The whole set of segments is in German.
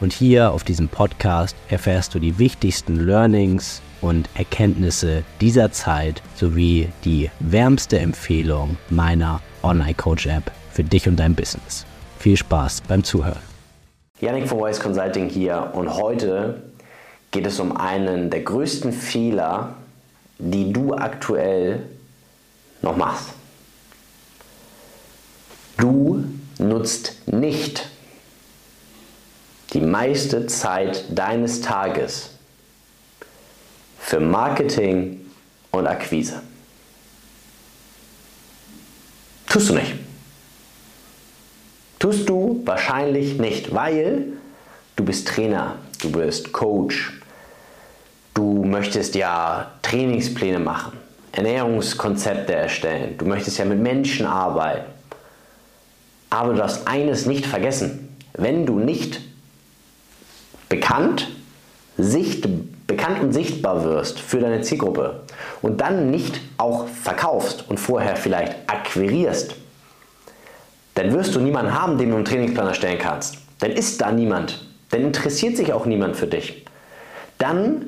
und hier auf diesem Podcast erfährst du die wichtigsten Learnings und Erkenntnisse dieser Zeit sowie die wärmste Empfehlung meiner Online Coach App für dich und dein Business. Viel Spaß beim Zuhören. Yannick von Voice Consulting hier und heute geht es um einen der größten Fehler, die du aktuell noch machst. Du nutzt nicht die meiste Zeit deines Tages für Marketing und Akquise. Tust du nicht. Tust du wahrscheinlich nicht, weil du bist Trainer, du bist Coach, du möchtest ja Trainingspläne machen, Ernährungskonzepte erstellen, du möchtest ja mit Menschen arbeiten. Aber du darfst eines nicht vergessen, wenn du nicht bekannt, sicht, bekannt und sichtbar wirst für deine Zielgruppe und dann nicht auch verkaufst und vorher vielleicht akquirierst, dann wirst du niemanden haben, den du einen Trainingsplan erstellen kannst. Dann ist da niemand. Dann interessiert sich auch niemand für dich. Dann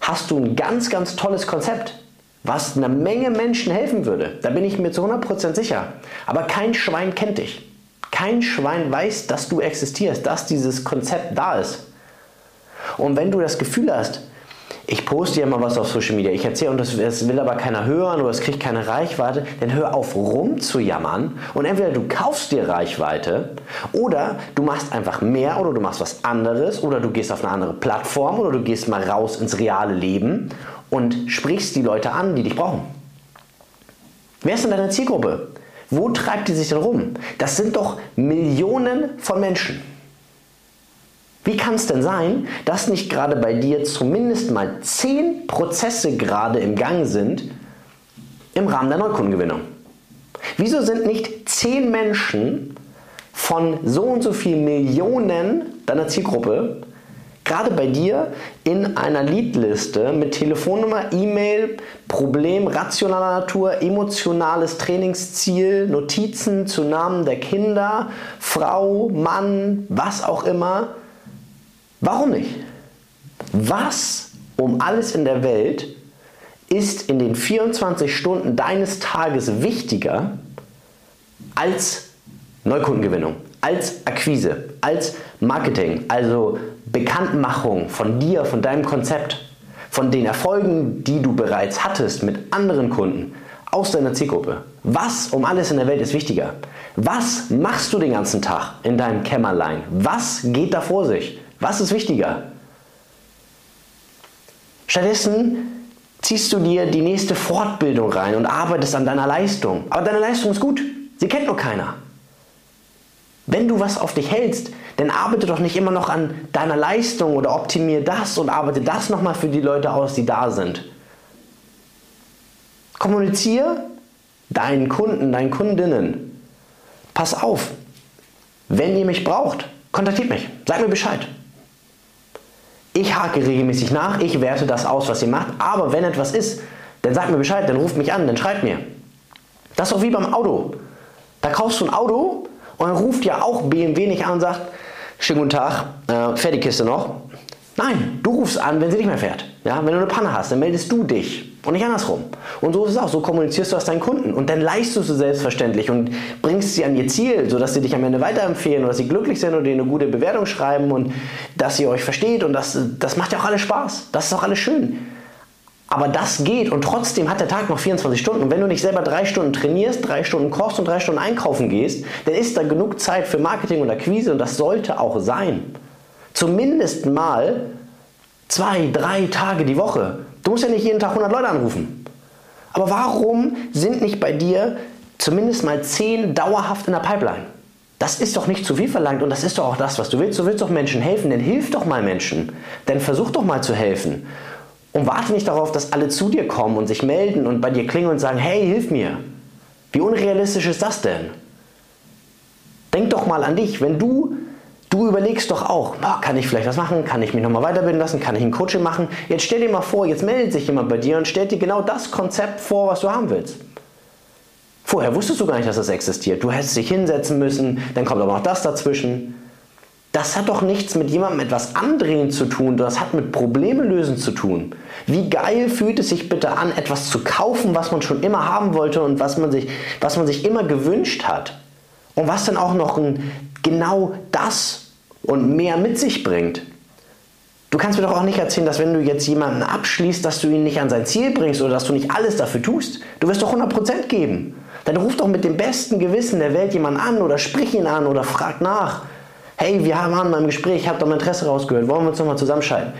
hast du ein ganz, ganz tolles Konzept, was einer Menge Menschen helfen würde. Da bin ich mir zu 100% sicher. Aber kein Schwein kennt dich. Kein Schwein weiß, dass du existierst, dass dieses Konzept da ist. Und wenn du das Gefühl hast, ich poste ja mal was auf Social Media, ich erzähle und das, das, will aber keiner hören oder es kriegt keine Reichweite, dann hör auf rumzujammern und entweder du kaufst dir Reichweite oder du machst einfach mehr oder du machst was anderes oder du gehst auf eine andere Plattform oder du gehst mal raus ins reale Leben und sprichst die Leute an, die dich brauchen. Wer ist denn deine Zielgruppe? Wo treibt die sich denn rum? Das sind doch Millionen von Menschen. Wie kann es denn sein, dass nicht gerade bei dir zumindest mal zehn Prozesse gerade im Gang sind im Rahmen der Neukundengewinnung? Wieso sind nicht zehn Menschen von so und so vielen Millionen deiner Zielgruppe gerade bei dir in einer Leadliste mit Telefonnummer, E-Mail, Problem rationaler Natur, emotionales Trainingsziel, Notizen zu Namen der Kinder, Frau, Mann, was auch immer, Warum nicht? Was um alles in der Welt ist in den 24 Stunden deines Tages wichtiger als Neukundengewinnung, als Akquise, als Marketing, also Bekanntmachung von dir, von deinem Konzept, von den Erfolgen, die du bereits hattest mit anderen Kunden aus deiner Zielgruppe. Was um alles in der Welt ist wichtiger? Was machst du den ganzen Tag in deinem Kämmerlein? Was geht da vor sich? Was ist wichtiger? Stattdessen ziehst du dir die nächste Fortbildung rein und arbeitest an deiner Leistung. Aber deine Leistung ist gut. Sie kennt nur keiner. Wenn du was auf dich hältst, dann arbeite doch nicht immer noch an deiner Leistung oder optimiere das und arbeite das nochmal für die Leute aus, die da sind. Kommuniziere deinen Kunden, deinen Kundinnen. Pass auf, wenn ihr mich braucht, kontaktiert mich, sag mir Bescheid. Ich hake regelmäßig nach, ich werte das aus, was ihr macht, aber wenn etwas ist, dann sagt mir Bescheid, dann ruft mich an, dann schreibt mir. Das ist doch wie beim Auto. Da kaufst du ein Auto und dann ruft ja auch BMW nicht an und sagt, schönen guten Tag, äh, fährt die Kiste noch? Nein, du rufst an, wenn sie nicht mehr fährt. Ja, wenn du eine Panne hast, dann meldest du dich und nicht andersrum. Und so ist es auch, so kommunizierst du das deinen Kunden und dann leistest du selbstverständlich und bringst sie an ihr Ziel, sodass sie dich am Ende weiterempfehlen oder dass sie glücklich sind oder dir eine gute Bewertung schreiben und dass ihr euch versteht und das, das macht ja auch alles Spaß. Das ist auch alles schön. Aber das geht und trotzdem hat der Tag noch 24 Stunden. Und wenn du nicht selber drei Stunden trainierst, drei Stunden kochst und drei Stunden einkaufen gehst, dann ist da genug Zeit für Marketing und Akquise und das sollte auch sein. Zumindest mal zwei, drei Tage die Woche. Du musst ja nicht jeden Tag 100 Leute anrufen. Aber warum sind nicht bei dir zumindest mal 10 dauerhaft in der Pipeline? Das ist doch nicht zu viel verlangt und das ist doch auch das, was du willst. Du willst doch Menschen helfen, dann hilf doch mal Menschen. Dann versuch doch mal zu helfen. Und warte nicht darauf, dass alle zu dir kommen und sich melden und bei dir klingeln und sagen, hey, hilf mir. Wie unrealistisch ist das denn? Denk doch mal an dich, wenn du Du überlegst doch auch, oh, kann ich vielleicht was machen? Kann ich mich nochmal weiterbilden lassen? Kann ich ein Coaching machen? Jetzt stell dir mal vor, jetzt meldet sich jemand bei dir und stellt dir genau das Konzept vor, was du haben willst. Vorher wusstest du gar nicht, dass das existiert. Du hättest dich hinsetzen müssen, dann kommt aber noch das dazwischen. Das hat doch nichts mit jemandem etwas andrehen zu tun, das hat mit Probleme lösen zu tun. Wie geil fühlt es sich bitte an, etwas zu kaufen, was man schon immer haben wollte und was man sich, was man sich immer gewünscht hat? Und was dann auch noch ein, genau das und mehr mit sich bringt. Du kannst mir doch auch nicht erzählen, dass wenn du jetzt jemanden abschließt, dass du ihn nicht an sein Ziel bringst oder dass du nicht alles dafür tust. Du wirst doch 100% geben. Dann ruf doch mit dem besten Gewissen der Welt jemanden an oder sprich ihn an oder frag nach. Hey, wir waren beim Gespräch, ich habe dein Interesse rausgehört, wollen wir uns nochmal zusammenschalten?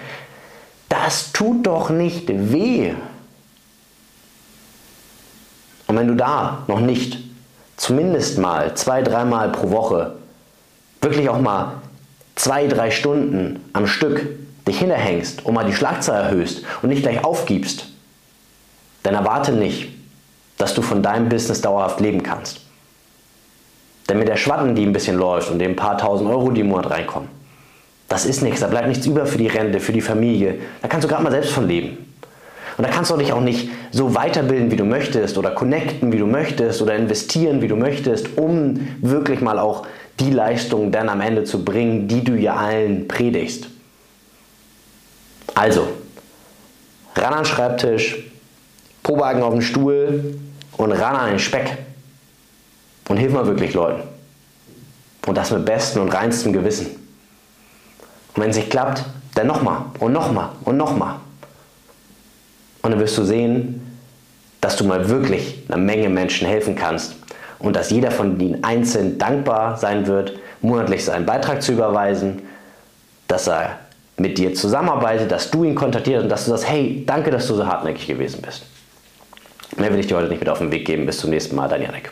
Das tut doch nicht weh. Und wenn du da noch nicht zumindest mal zwei, dreimal pro Woche wirklich auch mal zwei, drei Stunden am Stück dich hinterhängst und mal die Schlagzahl erhöhst und nicht gleich aufgibst, dann erwarte nicht, dass du von deinem Business dauerhaft leben kannst. Denn mit der Schwatten, die ein bisschen läuft und den paar tausend Euro, die im Monat reinkommen, das ist nichts, da bleibt nichts über für die Rente, für die Familie. Da kannst du gerade mal selbst von leben. Und da kannst du dich auch nicht so weiterbilden, wie du möchtest oder connecten, wie du möchtest oder investieren, wie du möchtest, um wirklich mal auch die Leistung dann am Ende zu bringen, die du ja allen predigst. Also, ran an den Schreibtisch, Probagen auf den Stuhl und ran an den Speck. Und hilf mal wirklich Leuten. Und das mit bestem und reinstem Gewissen. Und wenn es nicht klappt, dann nochmal und nochmal und nochmal. Und dann wirst du sehen, dass du mal wirklich einer Menge Menschen helfen kannst und dass jeder von ihnen einzeln dankbar sein wird, monatlich seinen Beitrag zu überweisen, dass er mit dir zusammenarbeitet, dass du ihn kontaktierst und dass du sagst, hey, danke, dass du so hartnäckig gewesen bist. Mehr will ich dir heute nicht mit auf den Weg geben. Bis zum nächsten Mal, dein Janik.